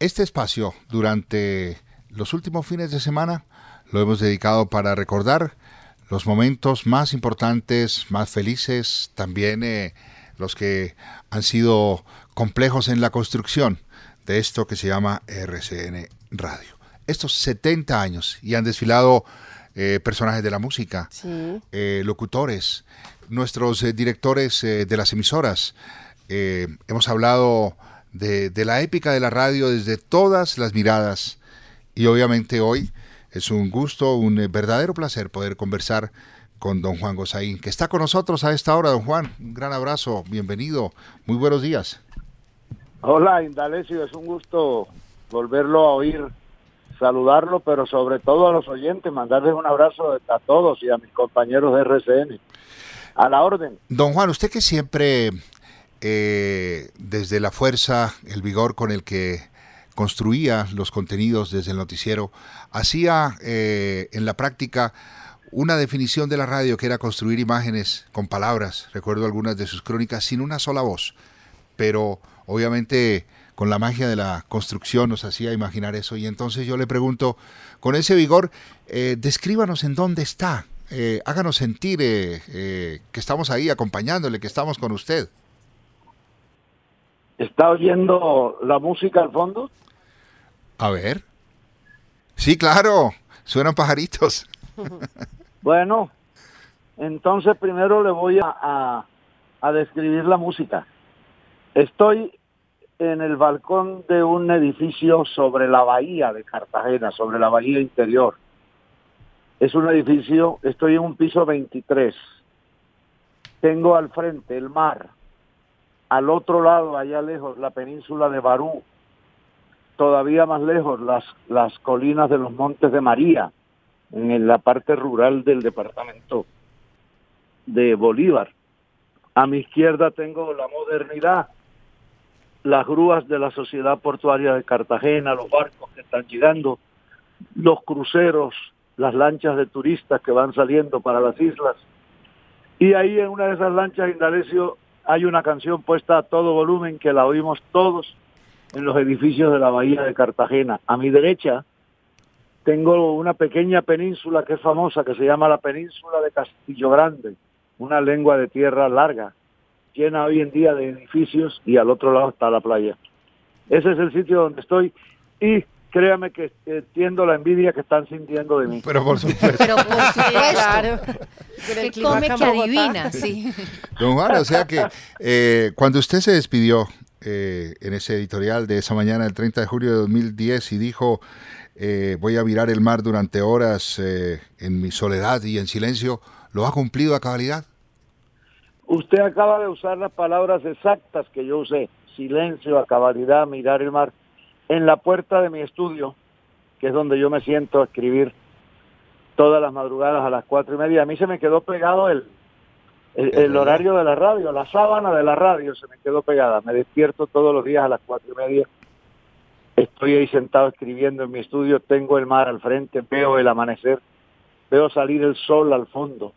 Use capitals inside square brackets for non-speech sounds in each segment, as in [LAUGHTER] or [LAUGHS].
Este espacio durante los últimos fines de semana lo hemos dedicado para recordar los momentos más importantes, más felices, también eh, los que han sido complejos en la construcción de esto que se llama RCN Radio. Estos 70 años y han desfilado eh, personajes de la música, eh, locutores, nuestros directores de las emisoras. hemos hablado de, de la épica de la radio desde todas las miradas y obviamente hoy es un gusto, un eh, verdadero placer poder conversar con don Juan Gozaín, que está con nosotros a esta hora. Don Juan, un gran abrazo, bienvenido, muy buenos días. Hola, Indalecio, es un gusto volverlo a oír, saludarlo, pero sobre todo a los oyentes, mandarles un abrazo a todos y a mis compañeros de RCN. A la orden. Don Juan, usted que siempre, eh, desde la fuerza, el vigor con el que construía los contenidos desde el noticiero, hacía eh, en la práctica una definición de la radio que era construir imágenes con palabras, recuerdo algunas de sus crónicas, sin una sola voz, pero obviamente con la magia de la construcción nos hacía imaginar eso y entonces yo le pregunto, con ese vigor, eh, descríbanos en dónde está, háganos sentir que estamos ahí acompañándole, que estamos con usted. ¿Está oyendo la música al fondo? A ver. Sí, claro. Suenan pajaritos. [LAUGHS] bueno, entonces primero le voy a, a, describir la música. Estoy en el balcón de un edificio sobre la bahía de Cartagena, sobre la bahía interior. Es un edificio, estoy en un piso 23. Tengo al frente el mar. Al otro lado, allá lejos, la península de Barú, todavía más lejos las, las colinas de los Montes de María, en la parte rural del departamento de Bolívar. A mi izquierda tengo la modernidad, las grúas de la Sociedad Portuaria de Cartagena, los barcos que están llegando, los cruceros, las lanchas de turistas que van saliendo para las islas. Y ahí en una de esas lanchas, Indalecio, hay una canción puesta a todo volumen que la oímos todos en los edificios de la bahía de Cartagena. A mi derecha tengo una pequeña península que es famosa, que se llama la península de Castillo Grande, una lengua de tierra larga, llena hoy en día de edificios y al otro lado está la playa. Ese es el sitio donde estoy y créame que entiendo la envidia que están sintiendo de mí. Pero por supuesto. [LAUGHS] Pero por [LAUGHS] supuesto. que come que adivina, [LAUGHS] sí. Don Juan, o sea que eh, cuando usted se despidió eh, en ese editorial de esa mañana, el 30 de julio de 2010, y dijo, eh, voy a mirar el mar durante horas eh, en mi soledad y en silencio, ¿lo ha cumplido a cabalidad? Usted acaba de usar las palabras exactas que yo usé, silencio, a cabalidad, mirar el mar, en la puerta de mi estudio, que es donde yo me siento a escribir todas las madrugadas a las cuatro y media. A mí se me quedó pegado el, el, horario de la radio, la sábana de la radio se me quedó pegada. Me despierto todos los días a las cuatro y media. Estoy ahí sentado escribiendo en mi estudio, tengo el mar al frente, veo el amanecer, veo salir el sol al fondo.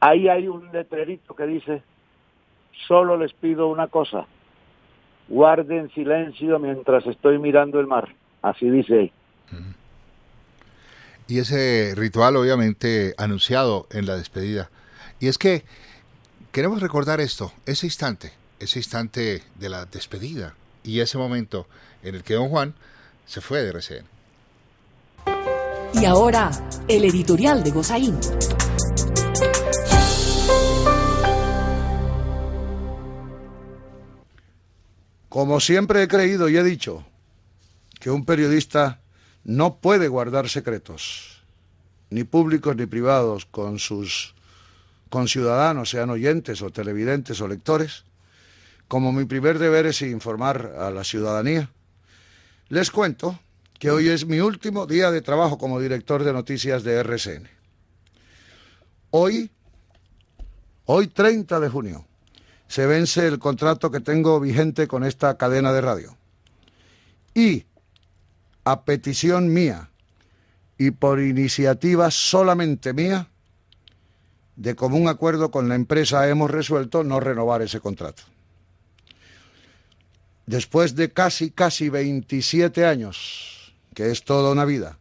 Ahí hay un letrerito que dice, solo les pido una cosa, guarden silencio mientras estoy mirando el mar. Así dice ahí. Y ese ritual obviamente anunciado en la despedida y es que queremos recordar esto, ese instante, ese instante de la despedida y ese momento en el que don Juan se fue de RCN. Y ahora, el editorial de Gozaín. Como siempre he creído y he dicho que un periodista no puede guardar secretos, ni públicos ni privados, con sus con ciudadanos, sean oyentes o televidentes o lectores, como mi primer deber es informar a la ciudadanía, les cuento que hoy es mi último día de trabajo como director de noticias de RCN. Hoy, hoy 30 de junio, se vence el contrato que tengo vigente con esta cadena de radio. Y, a petición mía y por iniciativa solamente mía, de común acuerdo con la empresa hemos resuelto no renovar ese contrato. después de casi, casi 27 años, que es toda una vida,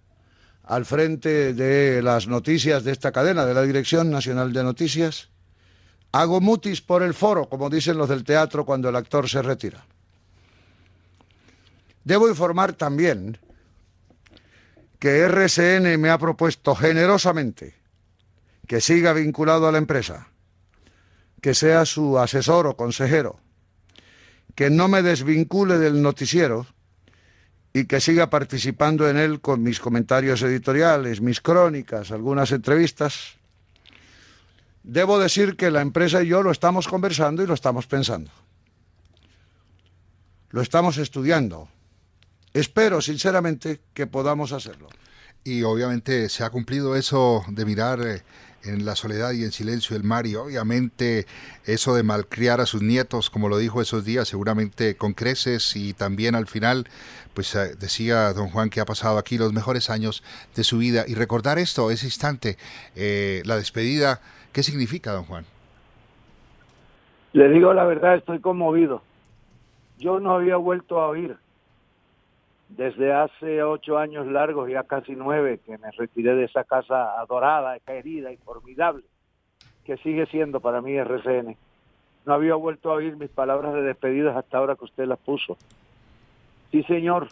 al frente de las noticias de esta cadena, de la Dirección Nacional de Noticias, hago mutis por el foro, como dicen los del teatro cuando el actor se retira. Debo informar también que RSN me ha propuesto generosamente que siga vinculado a la empresa, que sea su asesor o consejero, que no me desvincule del noticiero y que siga participando en él con mis comentarios editoriales, mis crónicas, algunas entrevistas. Debo decir que la empresa y yo lo estamos conversando y lo estamos pensando. Lo estamos estudiando. Espero sinceramente que podamos hacerlo. Y obviamente se ha cumplido eso de mirar eh, en la soledad y en silencio el mar y obviamente eso de malcriar a sus nietos, como lo dijo esos días, seguramente con creces y también al final, pues eh, decía don Juan que ha pasado aquí los mejores años de su vida y recordar esto, ese instante, eh, la despedida, ¿qué significa don Juan? Le digo la verdad, estoy conmovido. Yo no había vuelto a oír desde hace ocho años largos, ya casi nueve, que me retiré de esa casa adorada, querida y formidable, que sigue siendo para mí RCN. No había vuelto a oír mis palabras de despedida hasta ahora que usted las puso. Sí, señor.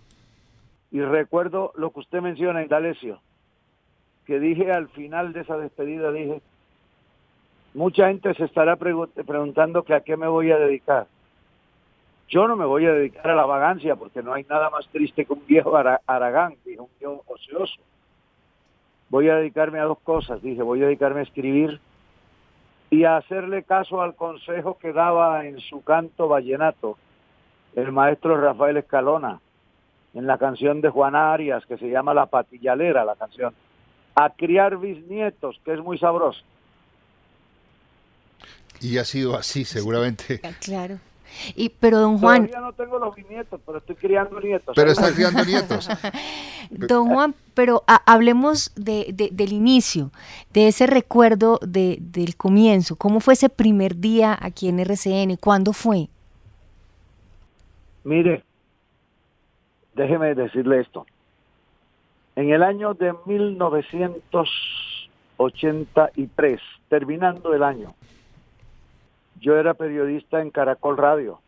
Y recuerdo lo que usted menciona, Indalecio, que dije al final de esa despedida, dije, mucha gente se estará preguntando que a qué me voy a dedicar yo no me voy a dedicar a la vagancia porque no hay nada más triste que un viejo aragán, dije, un viejo ocioso. Voy a dedicarme a dos cosas, dije, voy a dedicarme a escribir y a hacerle caso al consejo que daba en su canto vallenato el maestro Rafael Escalona en la canción de Juan Arias que se llama La Patillalera, la canción, a criar bisnietos, que es muy sabroso. Y ha sido así, seguramente. Claro. Y, pero don Juan... Todavía no tengo los nietos, pero estoy criando nietos. Pero está criando nietos. [LAUGHS] don Juan, pero hablemos de, del inicio, de ese recuerdo de, del comienzo. ¿Cómo fue ese primer día aquí en RCN? ¿Cuándo fue? Mire, déjeme decirle esto. En el año de 1983, terminando el año, yo era periodista en Caracol Radio.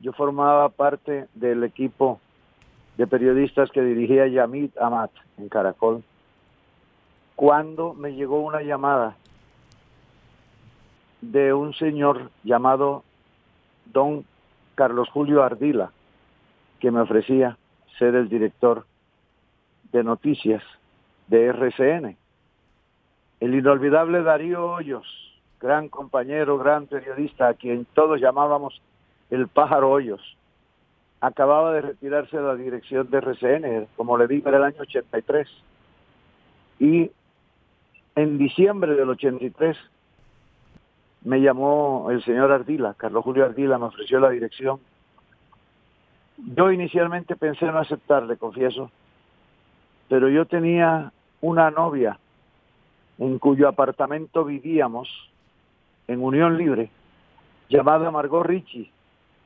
Yo formaba parte del equipo de periodistas que dirigía Yamit Amat en Caracol. Cuando me llegó una llamada de un señor llamado don Carlos Julio Ardila, que me ofrecía ser el director de noticias de RCN. El inolvidable Darío Hoyos, gran compañero, gran periodista, a quien todos llamábamos el pájaro Hoyos. Acababa de retirarse de la dirección de RCN, como le digo, era el año 83. Y en diciembre del 83 me llamó el señor Ardila, Carlos Julio Ardila, me ofreció la dirección. Yo inicialmente pensé no aceptarle, confieso, pero yo tenía una novia en cuyo apartamento vivíamos en unión libre, llamada Margot Richie,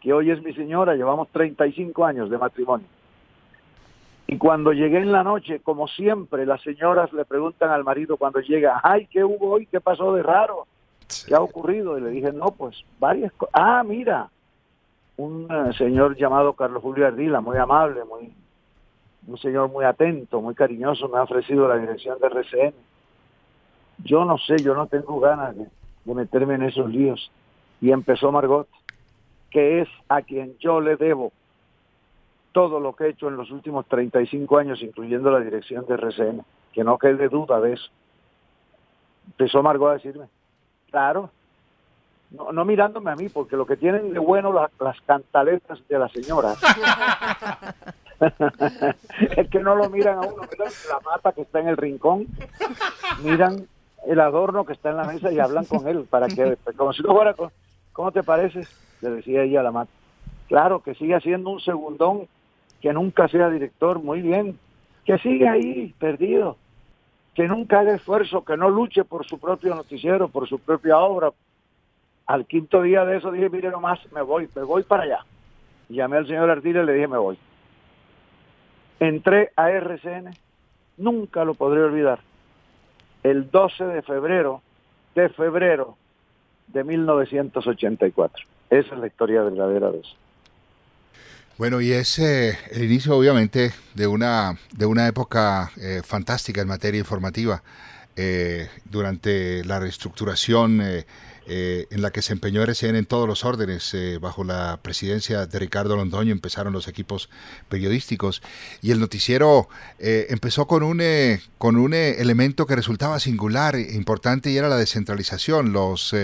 que hoy es mi señora, llevamos 35 años de matrimonio. Y cuando llegué en la noche, como siempre, las señoras le preguntan al marido cuando llega, ay, ¿qué hubo hoy? ¿Qué pasó de raro? ¿Qué ha ocurrido? Y le dije, no, pues varias cosas. Ah, mira, un eh, señor llamado Carlos Julio Ardila, muy amable, muy, un señor muy atento, muy cariñoso, me ha ofrecido la dirección de RCN. Yo no sé, yo no tengo ganas de, de meterme en esos líos. Y empezó Margot, que es a quien yo le debo todo lo que he hecho en los últimos 35 años, incluyendo la dirección de RCN, que no quede duda de eso. Empezó Margot a decirme, claro, no, no mirándome a mí, porque lo que tienen de bueno las cantaletas de la señora [LAUGHS] es que no lo miran a uno, miran la mata que está en el rincón, miran el adorno que está en la mesa y hablan con él para que, como si no fuera, ¿cómo te pareces? Le decía ella a la mata. Claro, que siga siendo un segundón, que nunca sea director, muy bien, que siga ahí, perdido, que nunca haga esfuerzo, que no luche por su propio noticiero, por su propia obra. Al quinto día de eso dije, mire nomás, me voy, me voy para allá. llamé al señor Artiles y le dije me voy. Entré a RCN, nunca lo podré olvidar, el 12 de febrero, de febrero de 1984. Esa es la historia verdadera de eso. Bueno, y es eh, el inicio obviamente de una, de una época eh, fantástica en materia informativa. Eh, durante la reestructuración eh, en la que se empeñó RCN en todos los órdenes. Eh, bajo la presidencia de Ricardo Londoño empezaron los equipos periodísticos y el noticiero eh, empezó con un, con un elemento que resultaba singular, e importante, y era la descentralización. Los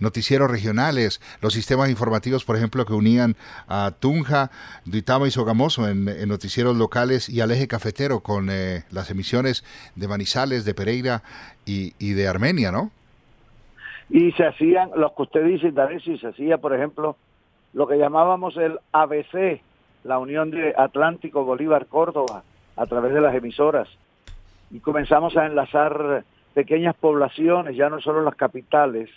noticieros regionales, los sistemas informativos, por ejemplo, que unían a Tunja, Duitama y Sogamoso en, noticieros locales y al eje cafetero con las emisiones de Manizales, de Pereira y, y de Armenia, ¿no? Y se hacían, lo que usted dice, y se hacía, por ejemplo, lo que llamábamos el ABC, la Unión de Atlántico Bolívar Córdoba, a través de las emisoras. Y comenzamos a enlazar pequeñas poblaciones, ya no solo las capitales,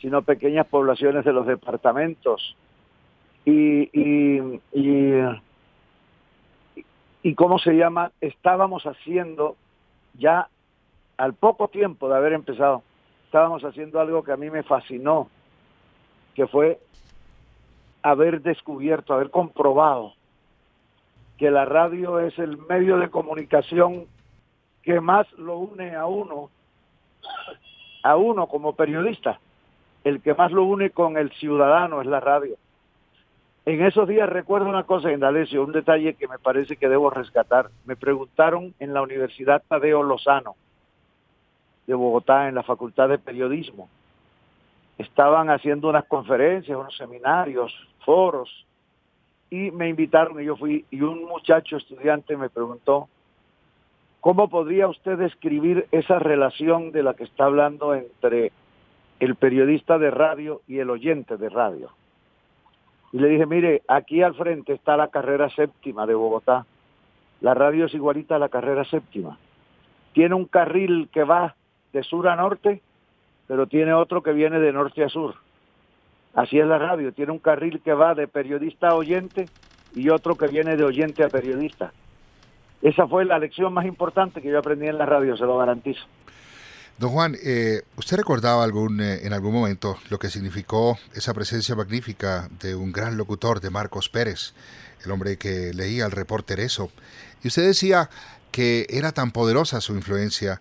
sino pequeñas poblaciones de los departamentos. Y, y, y, y ¿cómo se llama? Estábamos haciendo ya al poco tiempo de haber empezado estábamos haciendo algo que a mí me fascinó, que fue haber descubierto, haber comprobado que la radio es el medio de comunicación que más lo une a uno, a uno como periodista. El que más lo une con el ciudadano es la radio. En esos días recuerdo una cosa, Indalecio, un detalle que me parece que debo rescatar. Me preguntaron en la Universidad Tadeo Lozano, de Bogotá en la Facultad de Periodismo. Estaban haciendo unas conferencias, unos seminarios, foros, y me invitaron y yo fui, y un muchacho estudiante me preguntó, ¿cómo podría usted describir esa relación de la que está hablando entre el periodista de radio y el oyente de radio? Y le dije, mire, aquí al frente está la carrera séptima de Bogotá. La radio es igualita a la carrera séptima. Tiene un carril que va de sur a norte, pero tiene otro que viene de norte a sur. Así es la radio, tiene un carril que va de periodista a oyente y otro que viene de oyente a periodista. Esa fue la lección más importante que yo aprendí en la radio, se lo garantizo. Don Juan, eh, ¿usted recordaba algún, eh, en algún momento lo que significó esa presencia magnífica de un gran locutor, de Marcos Pérez, el hombre que leía el reporter eso? Y usted decía que era tan poderosa su influencia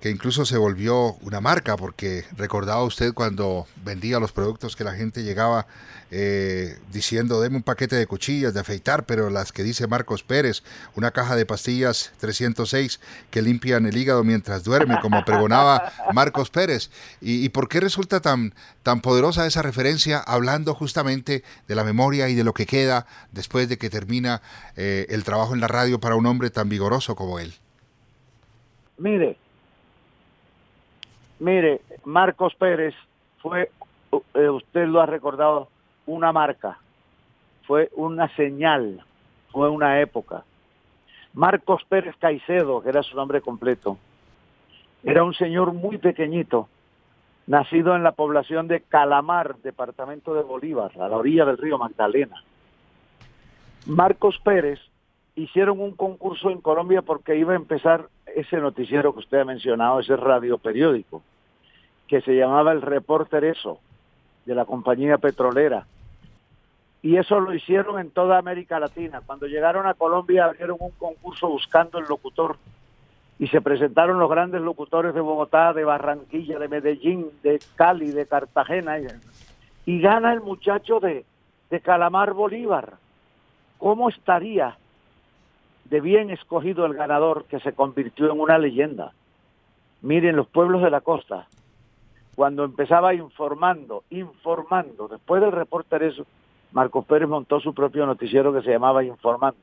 que incluso se volvió una marca, porque recordaba usted cuando vendía los productos que la gente llegaba eh, diciendo, deme un paquete de cuchillas de afeitar, pero las que dice Marcos Pérez, una caja de pastillas 306 que limpian el hígado mientras duerme, como pregonaba [LAUGHS] Marcos Pérez. ¿Y, por qué resulta tan, tan poderosa esa referencia hablando justamente de la memoria y de lo que queda después de que termina eh, el trabajo en la radio para un hombre tan vigoroso como él? Mire, Mire, Marcos Pérez fue, eh, usted lo ha recordado, una marca, fue una señal, fue una época. Marcos Pérez Caicedo, que era su nombre completo, era un señor muy pequeñito, nacido en la población de Calamar, departamento de Bolívar, a la orilla del río Magdalena. Marcos Pérez hicieron un concurso en Colombia porque iba a empezar ese noticiero que usted ha mencionado, ese radio periódico, que se llamaba el Reporter Eso, de la compañía petrolera. Y eso lo hicieron en toda América Latina. Cuando llegaron a Colombia abrieron un concurso buscando el locutor y se presentaron los grandes locutores de Bogotá, de Barranquilla, de Medellín, de Cali, de Cartagena. Y gana el muchacho de, de Calamar Bolívar. ¿Cómo estaría de bien escogido el ganador que se convirtió en una leyenda. Miren, los pueblos de la costa, cuando empezaba informando, informando, después del reporter eso, Marcos Pérez montó su propio noticiero que se llamaba Informando.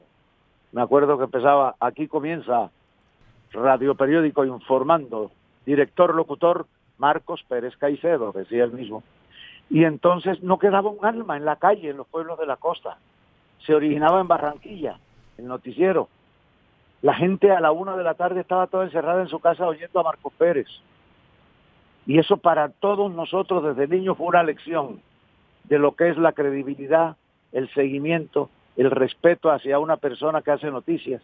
Me acuerdo que empezaba, aquí comienza Radio Periódico Informando, director locutor Marcos Pérez Caicedo, decía él mismo. Y entonces no quedaba un alma en la calle, en los pueblos de la costa. Se originaba en Barranquilla, el noticiero. La gente a la una de la tarde estaba toda encerrada en su casa oyendo a Marcos Pérez. Y eso para todos nosotros desde niños fue una lección de lo que es la credibilidad el seguimiento, el respeto hacia una persona que hace noticias.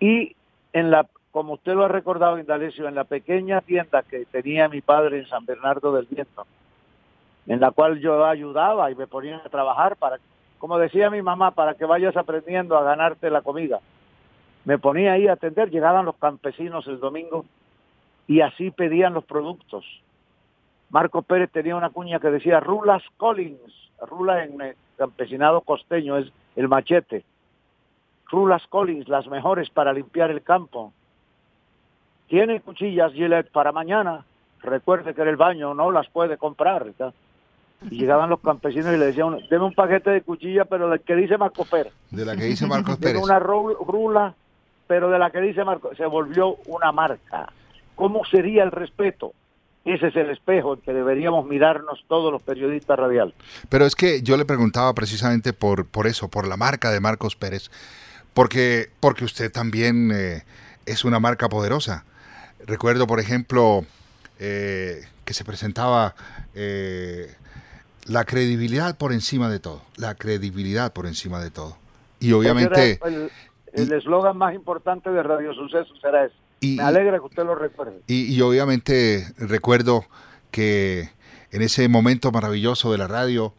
Y en la, como usted lo ha recordado, Indalecio, en la pequeña tienda que tenía mi padre en San Bernardo del Viento, en la cual yo ayudaba y me ponía a trabajar para, como decía mi mamá, para que vayas aprendiendo a ganarte la comida. Me ponía ahí a atender, llegaban los campesinos el domingo y así pedían los productos. Marco Pérez tenía una cuña que decía Rulas Collins, Rula en eh, campesinado costeño es el machete. Rulas Collins, las mejores para limpiar el campo. Tiene cuchillas Gillette para mañana. Recuerde que en el baño no las puede comprar. Y llegaban los campesinos y le decían, deme un paquete de cuchillas, pero de que dice Marco Pérez. De la que dice Marcos [LAUGHS] Pérez. una rula, pero de la que dice Marco, se volvió una marca. ¿Cómo sería el respeto? Ese es el espejo en que deberíamos mirarnos todos los periodistas radiales. Pero es que yo le preguntaba precisamente por, por eso, por la marca de Marcos Pérez, porque, porque usted también eh, es una marca poderosa. Recuerdo, por ejemplo, eh, que se presentaba eh, la credibilidad por encima de todo, la credibilidad por encima de todo. Y obviamente... El eslogan más importante de Radio Suceso será ese. Me alegra que usted lo recuerde. Y, obviamente recuerdo que en ese momento maravilloso de la radio,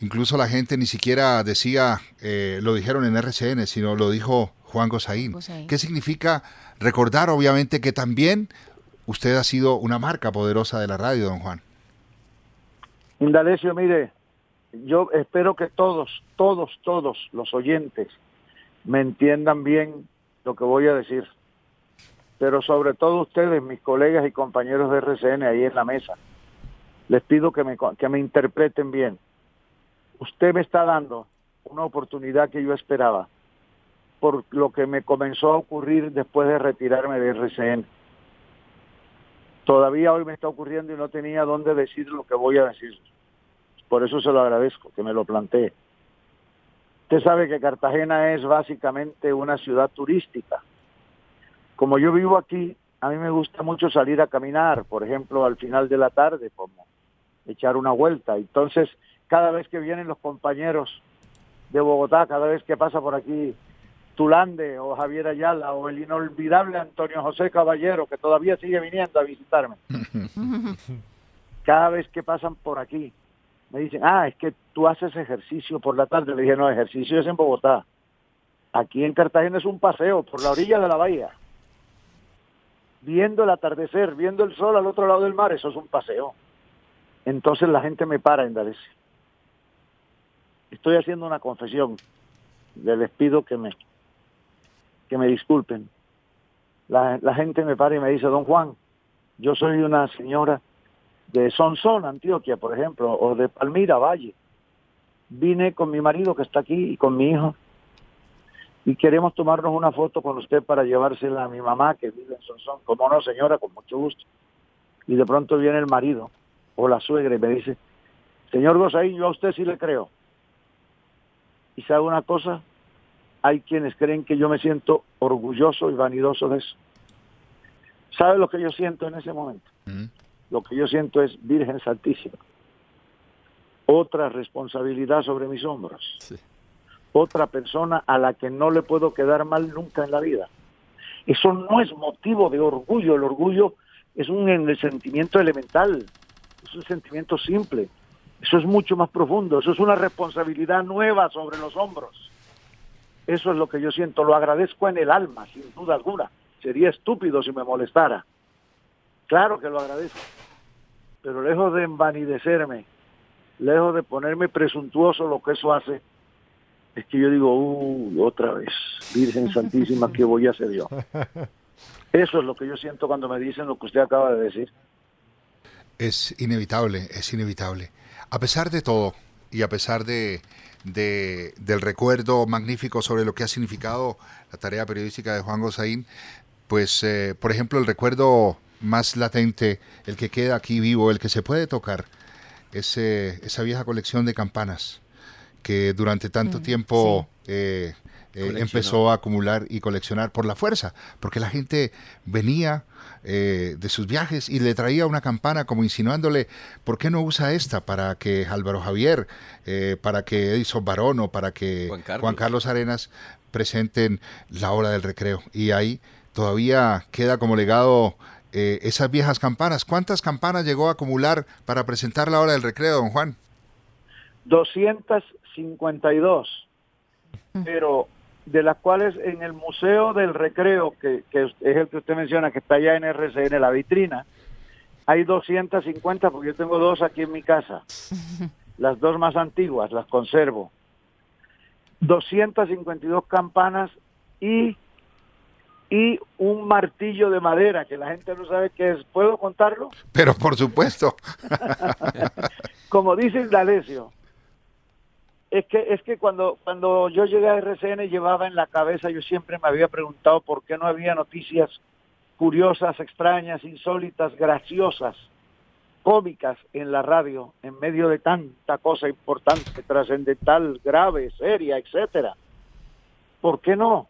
incluso la gente ni siquiera decía, eh, lo dijeron en RCN, sino lo dijo Juan Gosaín. ¿Qué significa recordar, obviamente, que también usted ha sido una marca poderosa de la radio, don Juan? Indalecio, mire, yo espero que todos, todos, todos los oyentes me entiendan bien lo que voy a decir pero sobre todo ustedes, mis colegas y compañeros de RCN ahí en la mesa, les pido que me, que me interpreten bien. Usted me está dando una oportunidad que yo esperaba por lo que me comenzó a ocurrir después de retirarme de RCN. Todavía hoy me está ocurriendo y no tenía dónde decir lo que voy a decir. Por eso se lo agradezco, que me lo plantee. Usted sabe que Cartagena es básicamente una ciudad turística como yo vivo aquí, a mí me gusta mucho salir a caminar, por ejemplo, al final de la tarde, como echar una vuelta. Entonces, cada vez que vienen los compañeros de Bogotá, cada vez que pasa por aquí Tulande o Javier Ayala o el inolvidable Antonio José Caballero, que todavía sigue viniendo a visitarme, [LAUGHS] cada vez que pasan por aquí, me dicen, ah, es que tú haces ejercicio por la tarde. Le dije, no, ejercicio es en Bogotá. Aquí en Cartagena es un paseo por la orilla de la bahía viendo el atardecer, viendo el sol al otro lado del mar, eso es un paseo. Entonces la gente me para en. Estoy haciendo una confesión. Les pido que me, que me disculpen. La, la gente me para y me dice, don Juan, yo soy una señora de Sonsón, Antioquia, por ejemplo, o de Palmira, Valle. Vine con mi marido que está aquí y con mi hijo y queremos tomarnos una foto con usted para llevársela a mi mamá que vive en Sonsón. Como no, señora, con mucho gusto. Y de pronto viene el marido o la suegra y me dice, señor Gosaín, yo a usted sí le creo. Y sabe una cosa, hay quienes creen que yo me siento orgulloso y vanidoso de eso. ¿Sabe lo que yo siento en ese momento? Lo que yo siento es Virgen Santísima. Otra responsabilidad sobre mis hombros. Sí otra persona a la que no le puedo quedar mal nunca en la vida. Eso no es motivo de orgullo, el orgullo es un sentimiento elemental, es un sentimiento simple, eso es mucho más profundo, eso es una responsabilidad nueva sobre los hombros. Eso es lo que yo siento, lo agradezco en el alma, sin duda alguna. Sería estúpido si me molestara. Claro que lo agradezco, pero lejos de envanidecerme, lejos de ponerme presuntuoso lo que eso hace, es que yo digo, uh, otra vez, Virgen [LAUGHS] Santísima, ¿qué voy a hacer yo? Eso es lo que yo siento cuando me dicen lo que usted acaba de decir. Es inevitable, es inevitable. A pesar de todo, y a pesar de, del recuerdo magnífico sobre lo que ha significado la tarea periodística de Juan Gosaín, pues, eh, por ejemplo, el recuerdo más latente, el que queda aquí vivo, el que se puede tocar, es esa vieja colección de campanas que durante tanto mm, tiempo eh, eh, empezó a acumular y coleccionar por la fuerza, porque la gente venía eh, de sus viajes y le traía una campana como insinuándole, ¿por qué no usa esta para que Álvaro Javier, eh, para que Edison Barón o para que Juan Carlos. Arenas presenten la hora del recreo? Y ahí todavía queda como legado esas viejas campanas. ¿Cuántas campanas llegó a acumular para presentar la hora del recreo, don Juan? 252. Pero de las cuales en el Museo del Recreo, que, es el que usted menciona, que está allá en RCN, la vitrina, hay 250 porque yo tengo dos aquí en mi casa. [LAUGHS] Las dos más antiguas, las conservo. 252 campanas y, y un martillo de madera que la gente no sabe qué es. ¿Puedo contarlo? Pero por supuesto. [LAUGHS] Como dice Indalecio, es que es que cuando cuando yo llegué a RCN llevaba en la cabeza yo siempre me había preguntado por qué no había noticias curiosas, extrañas, insólitas, graciosas, cómicas en la radio en medio de tanta cosa importante, trascendental, grave, seria, etcétera. ¿Por qué no?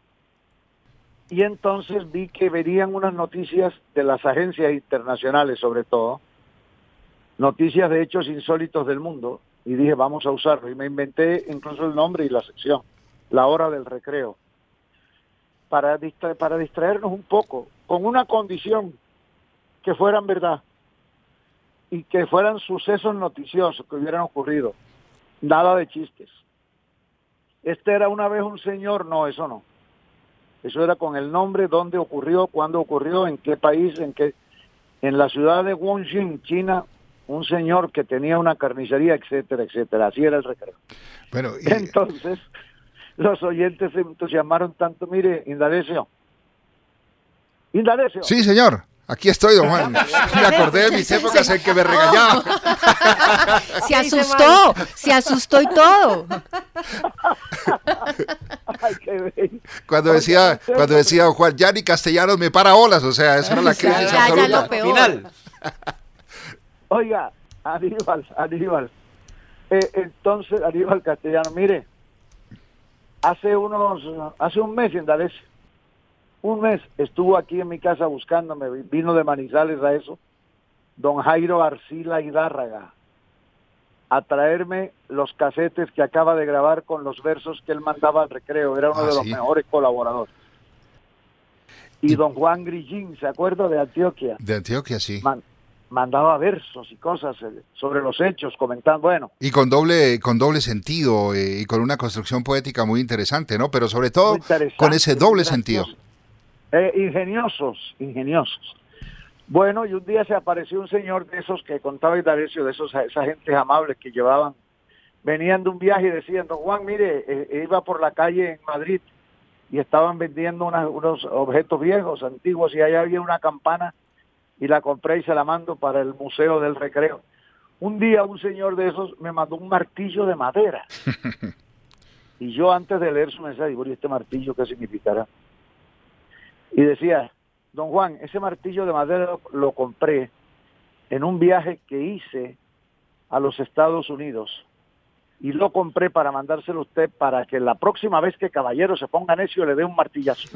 Y entonces vi que verían unas noticias de las agencias internacionales sobre todo, noticias de hechos insólitos del mundo, y dije, vamos a usarlo. Y me inventé incluso el nombre y la sección, la hora del recreo, para, para distraernos un poco, con una condición, que fueran verdad y que fueran sucesos noticiosos que hubieran ocurrido. Nada de chistes. Este era una vez un señor, no, eso no. Eso era con el nombre, dónde ocurrió, cuándo ocurrió, en qué país, en qué... En la ciudad de Wongjing, China, un señor que tenía una carnicería, etcétera, etcétera. Así era el recreo. Bueno, Entonces, los oyentes se entusiasmaron tanto. Mire, Indalecio. Indalecio. Sí, señor. Aquí estoy, don Juan. Me acordé de mis épocas en que me regañaba. Se asustó, se asustó y todo. cuando decía, cuando decía don Juan, ya ni castellanos me para olas, o sea, eso era la crisis absoluta. Final. Oiga, Aníbal, Aníbal. Eh, entonces, Aníbal Castellano, mire, hace unos, hace un mes en un mes estuvo aquí en mi casa buscándome, vino de Manizales a eso, don Jairo Arcila Hidárraga, a traerme los casetes que acaba de grabar con los versos que él mandaba al recreo, era uno ah, de los mejores colaboradores. Y, don Juan Grillín, ¿se acuerda de Antioquia? De Antioquia, sí mandaba versos y cosas eh, sobre los hechos, comentando, bueno. Y con doble, con doble sentido eh, y con una construcción poética muy interesante, ¿no? Pero sobre todo con ese doble sentido. Eh, ingeniosos, ingeniosos. Bueno, y un día se apareció un señor de esos que contaba Idarecio, de esos, esas gentes amables que llevaban, venían de un viaje y decían, don Juan, mire, iba por la calle en Madrid y estaban vendiendo unos objetos viejos, antiguos, y ahí había una campana y la compré y se la mando para el Museo del Recreo. Un día un señor de esos me mandó un martillo de madera. [LAUGHS] y yo antes de leer su mensaje, digo, ¿y este martillo qué significará? Y decía, don Juan, ese martillo de madera lo compré en un viaje que hice a los Estados Unidos y lo compré para mandárselo a usted para que la próxima vez que caballero se ponga necio le dé un martillazo.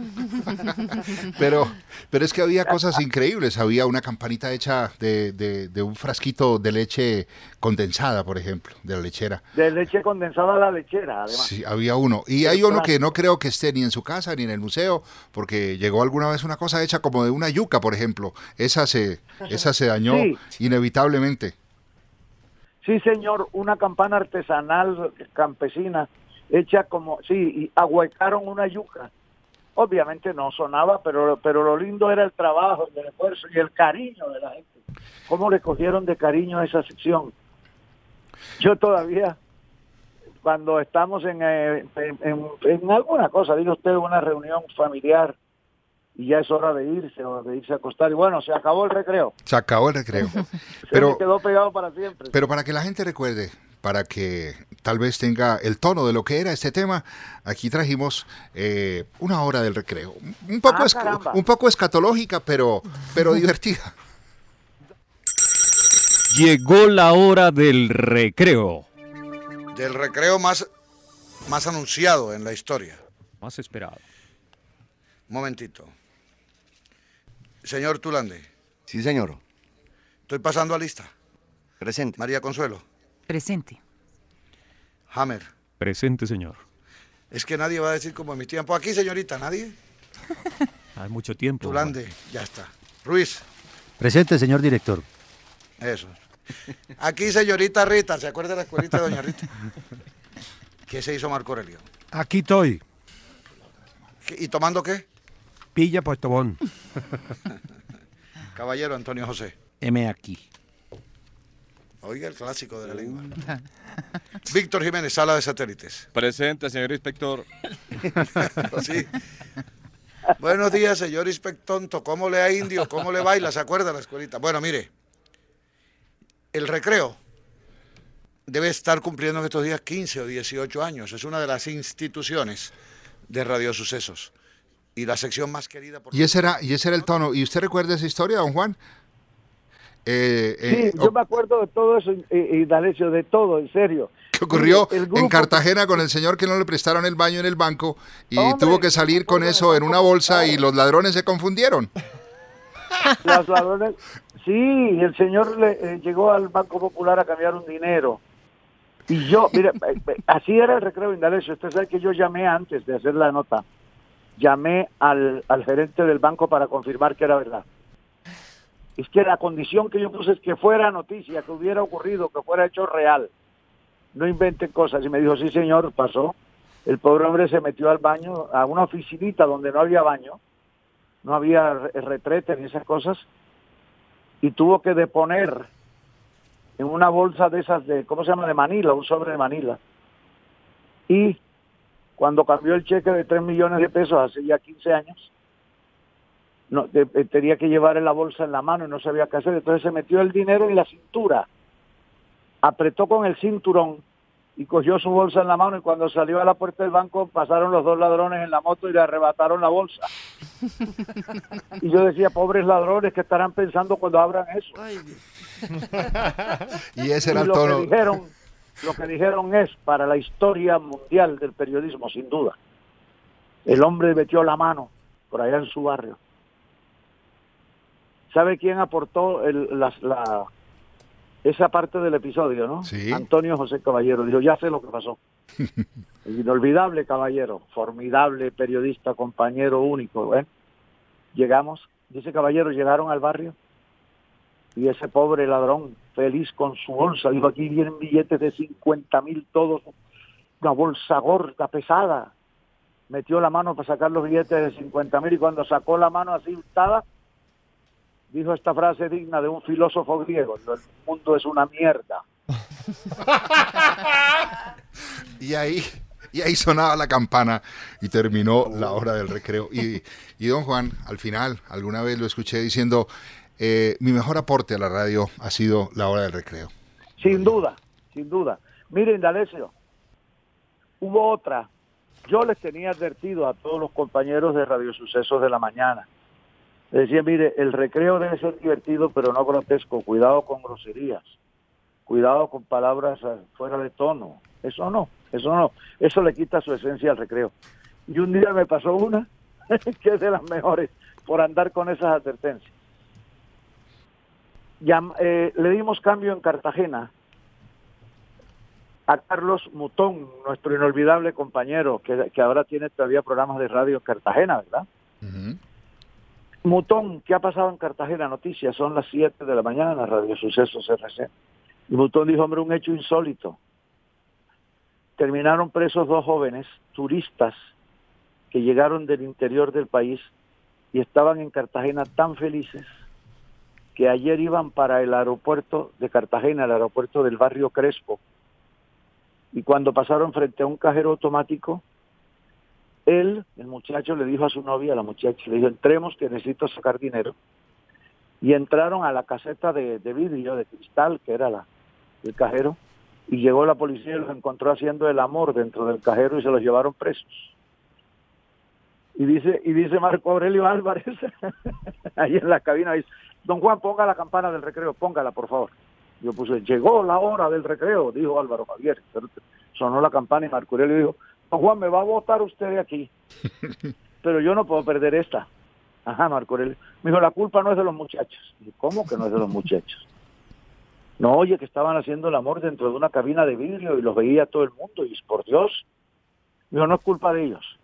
[LAUGHS] pero, pero es que había cosas increíbles. Había una campanita hecha de, de, un frasquito de leche condensada, por ejemplo, de la lechera. De leche condensada a la lechera, además. Sí, había uno. Y hay uno que no creo que esté ni en su casa ni en el museo, porque llegó alguna vez una cosa hecha como de una yuca, por ejemplo. Esa se, esa se dañó inevitablemente. Sí, señor, una campana artesanal campesina hecha como, sí, y ahuecaron una yuca. Obviamente no sonaba, pero, pero lo lindo era el trabajo, el esfuerzo y el cariño de la gente. ¿Cómo le cogieron de cariño esa sección? Yo todavía, cuando estamos en, eh, en, en alguna cosa, diga usted, una reunión familiar, y ya es hora de irse o de irse a acostar. Y bueno, se acabó el recreo. Se acabó el recreo. [LAUGHS] [LAUGHS] pero, quedó pegado para siempre. Pero para que la gente recuerde, para que tal vez tenga el tono de lo que era este tema, aquí trajimos eh, una hora del recreo. Un poco, ah, un poco escatológica, pero, [LAUGHS] pero divertida. Llegó la hora del recreo. Del recreo más, más anunciado en la historia. Más esperado. Momentito. Señor Tulande, Sí, señor. estoy pasando a lista. Presente. María Consuelo, Presente. Hammer. Presente, señor. Es que nadie va a decir como en mis tiempos. Aquí, señorita, nadie. [LAUGHS] Hay mucho tiempo. Tulande, ya está. Ruiz, Presente, señor director. eso. Aquí, señorita Rita, ¿se acuerda de la escuelita de doña Rita? [LAUGHS] ¿Qué se hizo Marco Aurelio? Aquí estoy. ¿Qué- ¿Y tomando qué? Pilla Postobón. [LAUGHS] Caballero Antonio José. M aquí. Oiga el clásico de la lengua. [LAUGHS] Víctor Jiménez, sala de satélites. Presente, señor inspector. [LAUGHS] Sí. Buenos días, señor inspectonto. ¿Cómo le ha indio? ¿Cómo le baila? ¿Se acuerda la escuelita? Bueno, mire, el recreo debe estar cumpliendo en estos días 15 o 18 años. Es una de las instituciones de Radio Sucesos. Y la sección más querida por Y ese era, y ese era el tono. ¿Y usted recuerda esa historia, don Juan? Eh, eh, Sí, yo me acuerdo de todo eso, y, y D'Alessio, de todo, en serio. que ocurrió El en grupo- Cartagena con el señor que no le prestaron el baño en el banco y Hombre, tuvo que salir con eso en una bolsa y los ladrones se confundieron. Los ladrones, sí, el señor le, eh, llegó al Banco Popular a cambiar un dinero. Y yo, mire, eh, eh, así era el recreo Indalecio. Usted sabe que yo llamé antes de hacer la nota, llamé al, al gerente del banco para confirmar que era verdad. Es que la condición que yo puse es que fuera noticia, que hubiera ocurrido, que fuera hecho real. No inventen cosas. Y me dijo, sí, señor, pasó. El pobre hombre se metió al baño, a una oficinita donde no había baño no había re- retrete ni esas cosas, y tuvo que deponer en una bolsa de esas de, ¿cómo se llama? De Manila, un sobre de Manila. Y cuando cambió el cheque de 3 millones de pesos hace ya 15 años, no, de- eh, tenía que llevar la bolsa en la mano y no sabía qué hacer, entonces se metió el dinero en la cintura, apretó con el cinturón y cogió su bolsa en la mano y cuando salió a la puerta del banco pasaron los dos ladrones en la moto y le arrebataron la bolsa. Y yo decía, pobres ladrones que estarán pensando cuando abran eso. [LAUGHS] Y ese era Y el lo tono. que dijeron, lo que dijeron es para la historia mundial del periodismo, sin duda. El hombre metió la mano por allá en su barrio. ¿Sabe quién aportó el- la, esa parte del episodio, no? Sí. Antonio José Caballero. Dijo, ya sé lo que pasó. [LAUGHS] Inolvidable caballero, formidable periodista, compañero único. Bueno, llegamos, dice Caballero, llegaron al barrio y ese pobre ladrón, feliz con su bolsa, dijo, aquí vienen billetes de 50 mil todos, una bolsa gorda, pesada. Metió la mano para sacar los billetes de 50 mil y cuando sacó la mano así untada, dijo esta frase digna de un filósofo griego, el mundo es una mierda. [LAUGHS] Y ahí, y ahí sonaba la campana y terminó la hora del recreo. Y, y don Juan, al final, alguna vez lo escuché diciendo, eh, mi mejor aporte a la radio ha sido la hora del recreo. Sin duda, sin duda. Miren, D'Alessio, hubo otra. Yo les tenía advertido a todos los compañeros de Radio Sucesos de la mañana. Les decía, mire, el recreo debe ser divertido, pero no grotesco. Cuidado con groserías. Cuidado con palabras eh, fuera de tono. Eso no, eso no. Eso le quita su esencia al recreo. Y un día me pasó una [LAUGHS] que es de las mejores por andar con esas advertencias. Eh, le dimos cambio en Cartagena a Carlos Mutón, nuestro inolvidable compañero, que, que ahora tiene todavía programas de radio en Cartagena, ¿verdad? Mutón, ¿qué ha pasado en Cartagena? Noticias, son las 7 de la mañana, Radio Sucesos RC. Y Mutón dijo, hombre, un hecho insólito. Terminaron presos dos jóvenes turistas que llegaron del interior del país y estaban en Cartagena tan felices que ayer iban para el aeropuerto de Cartagena, el aeropuerto del barrio Crespo, y cuando pasaron frente a un cajero automático, él, el muchacho, le dijo a su novia, la muchacha, le dijo, entremos que necesito sacar dinero. Y entraron a la caseta de, de vidrio, de cristal, que era la, el cajero, y llegó la policía y los encontró haciendo el amor dentro del cajero y se los llevaron presos. Y dice, y dice Marco Aurelio Álvarez, [LAUGHS] ahí en la cabina, dice, don Juan, ponga la campana del recreo, póngala, por favor. Yo puse, llegó la hora del recreo, dijo Álvaro Javier. Sonó la campana y Marco Aurelio dijo, Juan, me va a votar usted de aquí, [LAUGHS] pero yo no puedo perder esta. Ajá, Marco Aurelio. Me dijo, la culpa no es de los muchachos. ¿Cómo que no es de los muchachos? No, oye, que estaban haciendo el amor dentro de una cabina de vidrio y los veía todo el mundo. Y por Dios, dijo, no es culpa de ellos.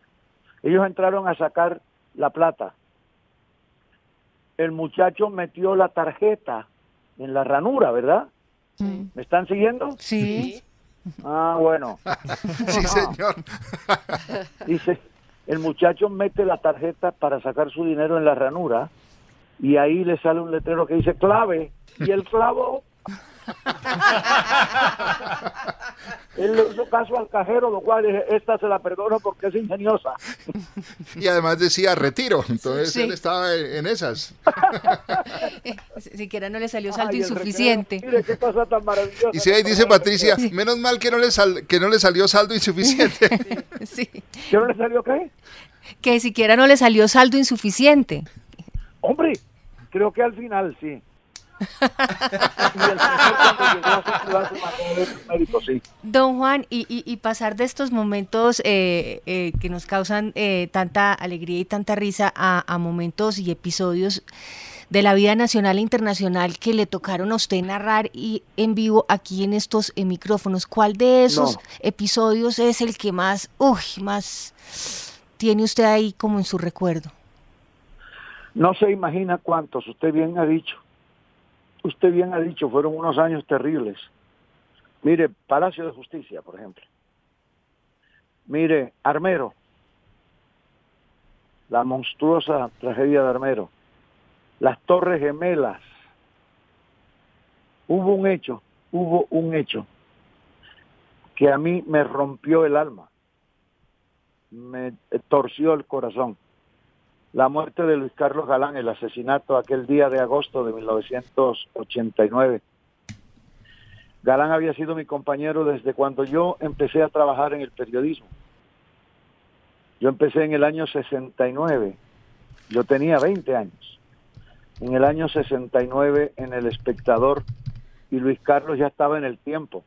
Ellos entraron a sacar la plata. El muchacho metió la tarjeta en la ranura, ¿verdad? ¿Me están siguiendo? Sí. [LAUGHS] Ah, bueno. [LAUGHS] Sí, señor. [LAUGHS] Dice, el muchacho mete la tarjeta para sacar su dinero en la ranura y ahí le sale un letrero que dice clave y el clavo él le hizo caso al cajero, lo cual dije, esta se la perdono porque es ingeniosa. [LAUGHS] Y además decía retiro, entonces Sí. él estaba en esas. Si- [LAUGHS] Siquiera no le salió saldo Ay, recreo, Mire qué cosa tan maravillosa. Y si ahí dice Patricia, menos mal que no le, sal- que no le salió saldo insuficiente. [LAUGHS] Sí. ¿Qué no le salió qué? Que siquiera no le salió saldo insuficiente. Hombre, creo que al final sí. [LAUGHS] Don Juan, y, y- y pasar de estos momentos eh, eh, que nos causan eh, tanta alegría y tanta risa a, a momentos y episodios de la vida nacional e internacional que le tocaron a usted narrar y en vivo aquí en estos micrófonos. ¿Cuál de esos No. episodios es el que más, uy, más tiene usted ahí como en su recuerdo? No se imagina cuántos, usted bien ha dicho. Usted bien ha dicho, fueron unos años terribles. Mire, Palacio de Justicia, por ejemplo. Mire, Armero. La monstruosa tragedia de Armero. Las Torres Gemelas. Hubo un hecho, hubo un hecho que a mí me rompió el alma, me torció el corazón la muerte de Luis Carlos Galán, el asesinato aquel día de agosto de 1989. Galán había sido mi compañero desde cuando yo empecé a trabajar en el periodismo. Yo empecé en el año 69, yo tenía 20 años. En el año 69 en El Espectador y Luis Carlos ya estaba en el tiempo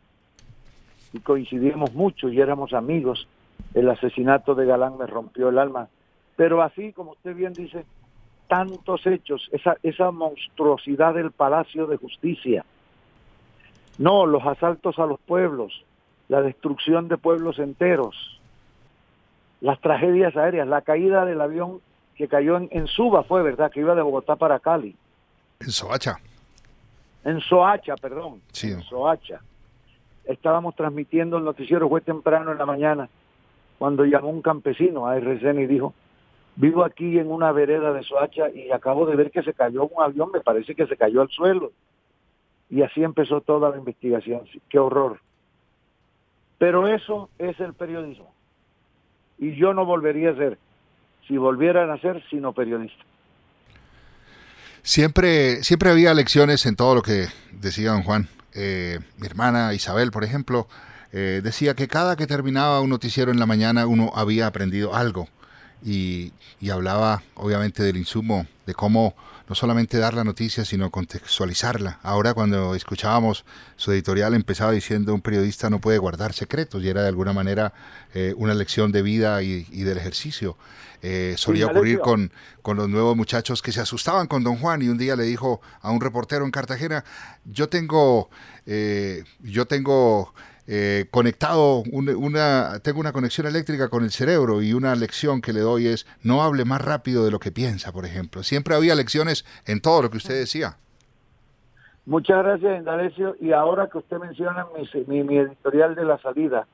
y coincidíamos mucho y éramos amigos. El asesinato de Galán me rompió el alma pero así, como usted bien dice, tantos hechos, esa, esa monstruosidad del Palacio de Justicia. No, los asaltos a los pueblos, la destrucción de pueblos enteros, las tragedias aéreas, la caída del avión que cayó en, en Suba fue, ¿verdad? Que iba de Bogotá para Cali. En Soacha. En Soacha, perdón. Sí. En Soacha. Estábamos transmitiendo el noticiero, fue temprano en la mañana, cuando llamó un campesino a RCN y dijo, vivo aquí en una vereda de Soacha y acabo de ver que se cayó un avión, me parece que se cayó al suelo. Y así empezó toda la investigación. Qué horror. Pero eso es el periodismo. Y yo no volvería a ser, si volvieran a ser, sino periodista. Siempre, siempre había lecciones en todo lo que decía don Juan. Eh, mi hermana Isabel, por ejemplo, eh, decía que cada que terminaba un noticiero en la mañana uno había aprendido algo y, y hablaba obviamente del insumo, de cómo no solamente dar la noticia, sino contextualizarla. Ahora cuando escuchábamos su editorial empezaba diciendo un periodista no puede guardar secretos y era de alguna manera eh, una lección de vida y, y del ejercicio. Eh, solía ocurrir con, con los nuevos muchachos que se asustaban con don Juan y un día le dijo a un reportero en Cartagena, yo tengo, eh, yo tengo eh, conectado un- una, tengo una conexión eléctrica con el cerebro y una lección que le doy es no hable más rápido de lo que piensa, por ejemplo. Siempre había lecciones en todo lo que usted decía. Muchas gracias, Indalecio. Y ahora que usted menciona mi, mi- mi editorial de la salida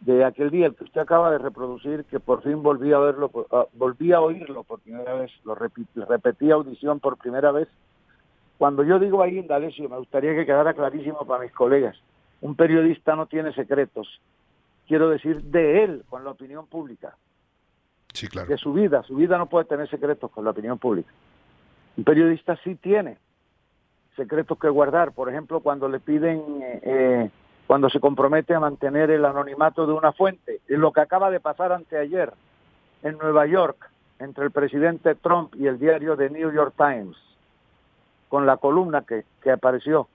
de aquel día, el que usted acaba de reproducir, que por fin volví a verlo, ah, volví a oírlo por primera vez, lo repi- repetí audición por primera vez. Cuando yo digo ahí, Indalecio, me gustaría que quedara clarísimo para mis colegas. Un periodista no tiene secretos. Quiero decir, de él, con la opinión pública Sí, claro. de su vida. Su vida no puede tener secretos con la opinión pública. Un periodista sí tiene secretos que guardar. Por ejemplo, cuando le piden, eh, eh, cuando se compromete a mantener el anonimato de una fuente. Lo que acaba de pasar anteayer en Nueva York entre el presidente Trump y el diario The New York Times, con la columna que, que apareció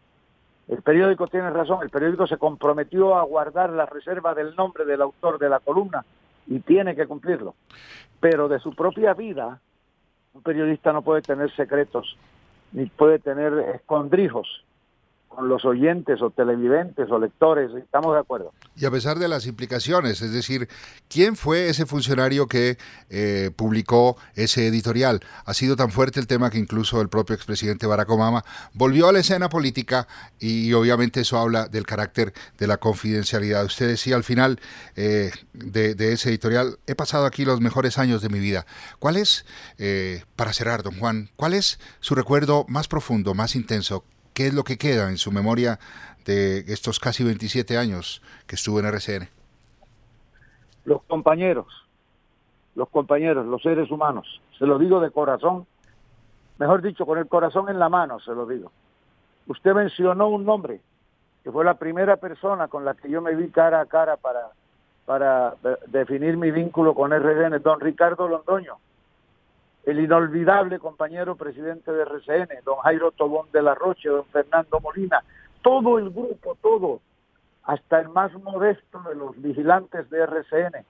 El periódico tiene razón, el periódico se comprometió a guardar la reserva del nombre del autor de la columna y tiene que cumplirlo. Pero de su propia vida, un periodista no puede tener secretos, ni puede tener escondrijos con los oyentes o televidentes o lectores, estamos de acuerdo. Y a pesar de las implicaciones, es decir, ¿quién fue ese funcionario que eh, publicó ese editorial? Ha sido tan fuerte el tema que incluso el propio expresidente Barack Obama volvió a la escena política y, obviamente eso habla del carácter de la confidencialidad. Usted decía al final eh, de, ese editorial, he pasado aquí los mejores años de mi vida. ¿Cuál es, eh, para cerrar, don Juan, cuál es su recuerdo más profundo, más intenso? ¿Qué es lo que queda en su memoria de estos casi 27 años que estuvo en RCN? Los compañeros, los compañeros, los seres humanos. Se lo digo de corazón, mejor dicho, con el corazón en la mano, se lo digo. Usted mencionó un nombre, que fue la primera persona con la que yo me vi cara a cara para, para definir mi vínculo con RCN, don Ricardo Londoño el inolvidable compañero presidente de RCN, don Jairo Tobón de la Roche, don Fernando Molina, todo el grupo, todo, hasta el más modesto de los vigilantes de RCN.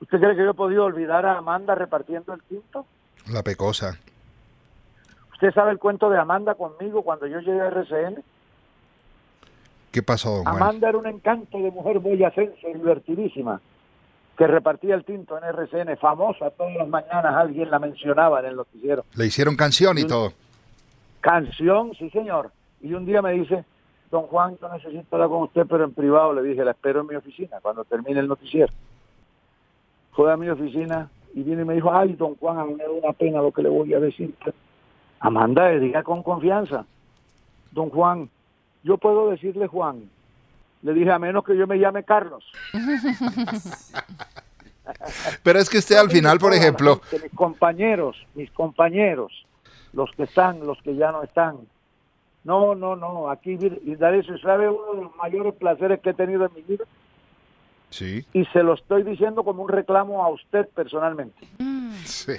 ¿Usted cree que yo he podido olvidar a Amanda repartiendo el tinto? La pecosa. ¿Usted sabe el cuento de Amanda conmigo cuando yo llegué a RCN? ¿Qué pasó, don Juan? Amanda era un encanto de mujer boyacense, divertidísima que repartía el tinto en RCN, famosa, todas las mañanas alguien la mencionaba en el noticiero. Le hicieron canción y, todo. Canción, sí señor. Y un día me dice, don Juan, yo necesito hablar con usted, pero en privado. Le dije, la espero en mi oficina cuando termine el noticiero. Fue a mi oficina y vino y me dijo, ay, don Juan, a mí me da una pena lo que le voy a decir. Amanda, diga con confianza. Don Juan, yo puedo decirle Juan, le dije, a menos que yo me llame Carlos. [LAUGHS] Pero es que usted al final, por ejemplo... mis compañeros, mis compañeros, los que están, los que ya no están. No, no, no, aquí, y eso, ¿sabe uno de los mayores placeres que he tenido en mi vida? Sí. Y se lo estoy diciendo como un reclamo a usted personalmente. Sí.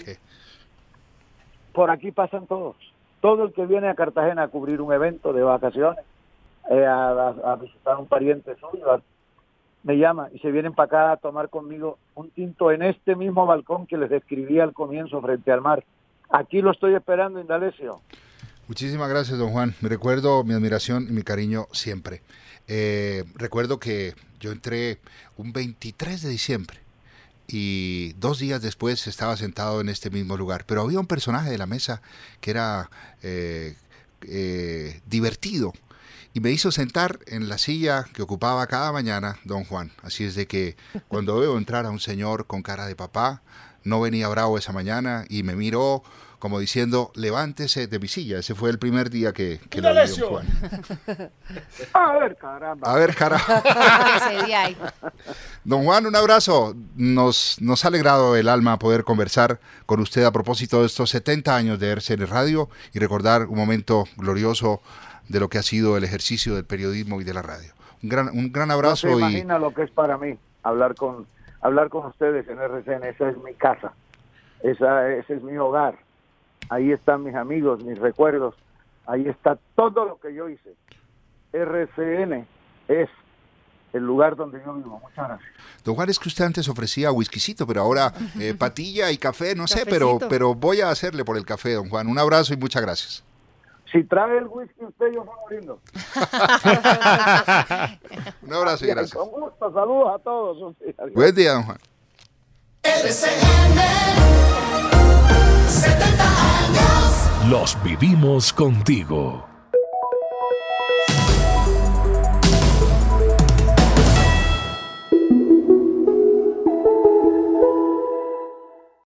Por aquí pasan todos. Todo el que viene a Cartagena a cubrir un evento de vacaciones, eh, a, visitar a un pariente suyo, me llama y se vienen para acá a tomar conmigo un tinto en este mismo balcón que les describí al comienzo frente al mar. Aquí lo estoy esperando, Indalecio. Muchísimas gracias, don Juan. Me recuerdo mi admiración y mi cariño siempre. Eh, recuerdo que yo entré un 23 de diciembre y dos días después estaba sentado en este mismo lugar, pero había un personaje de la mesa que era eh, divertido y me hizo sentar en la silla que ocupaba cada mañana don Juan. Así es de que cuando veo entrar a un señor con cara de papá, no venía bravo esa mañana y me miró como diciendo, levántese de mi silla. Ese fue el primer día que, que lo vi, don Juan. A ver, caramba. A ver, caramba. [LAUGHS] don Juan, un abrazo. Nos, nos ha alegrado el alma poder conversar con usted a propósito de estos 70 años de RCN Radio y recordar un momento glorioso de lo que ha sido el ejercicio del periodismo y de la radio. Un gran, un gran abrazo. No se imagina lo que es para mí hablar con, hablar con ustedes en RCN. Esa es mi casa, Esa, ese es mi hogar. Ahí están mis amigos, mis recuerdos. Ahí está todo lo que yo hice. RCN es el lugar donde yo vivo. Muchas gracias. Don Juan, es que usted antes ofrecía whiskycito, pero ahora eh, [LAUGHS] patilla y café, no sé, pero, pero voy a hacerle por el café, don Juan. Un abrazo y muchas gracias. Si trae el whisky usted, yo me moriendo. [LAUGHS] Un abrazo y gracias. Con gusto, saludos a todos. Buen día, don Juan. Los vivimos contigo.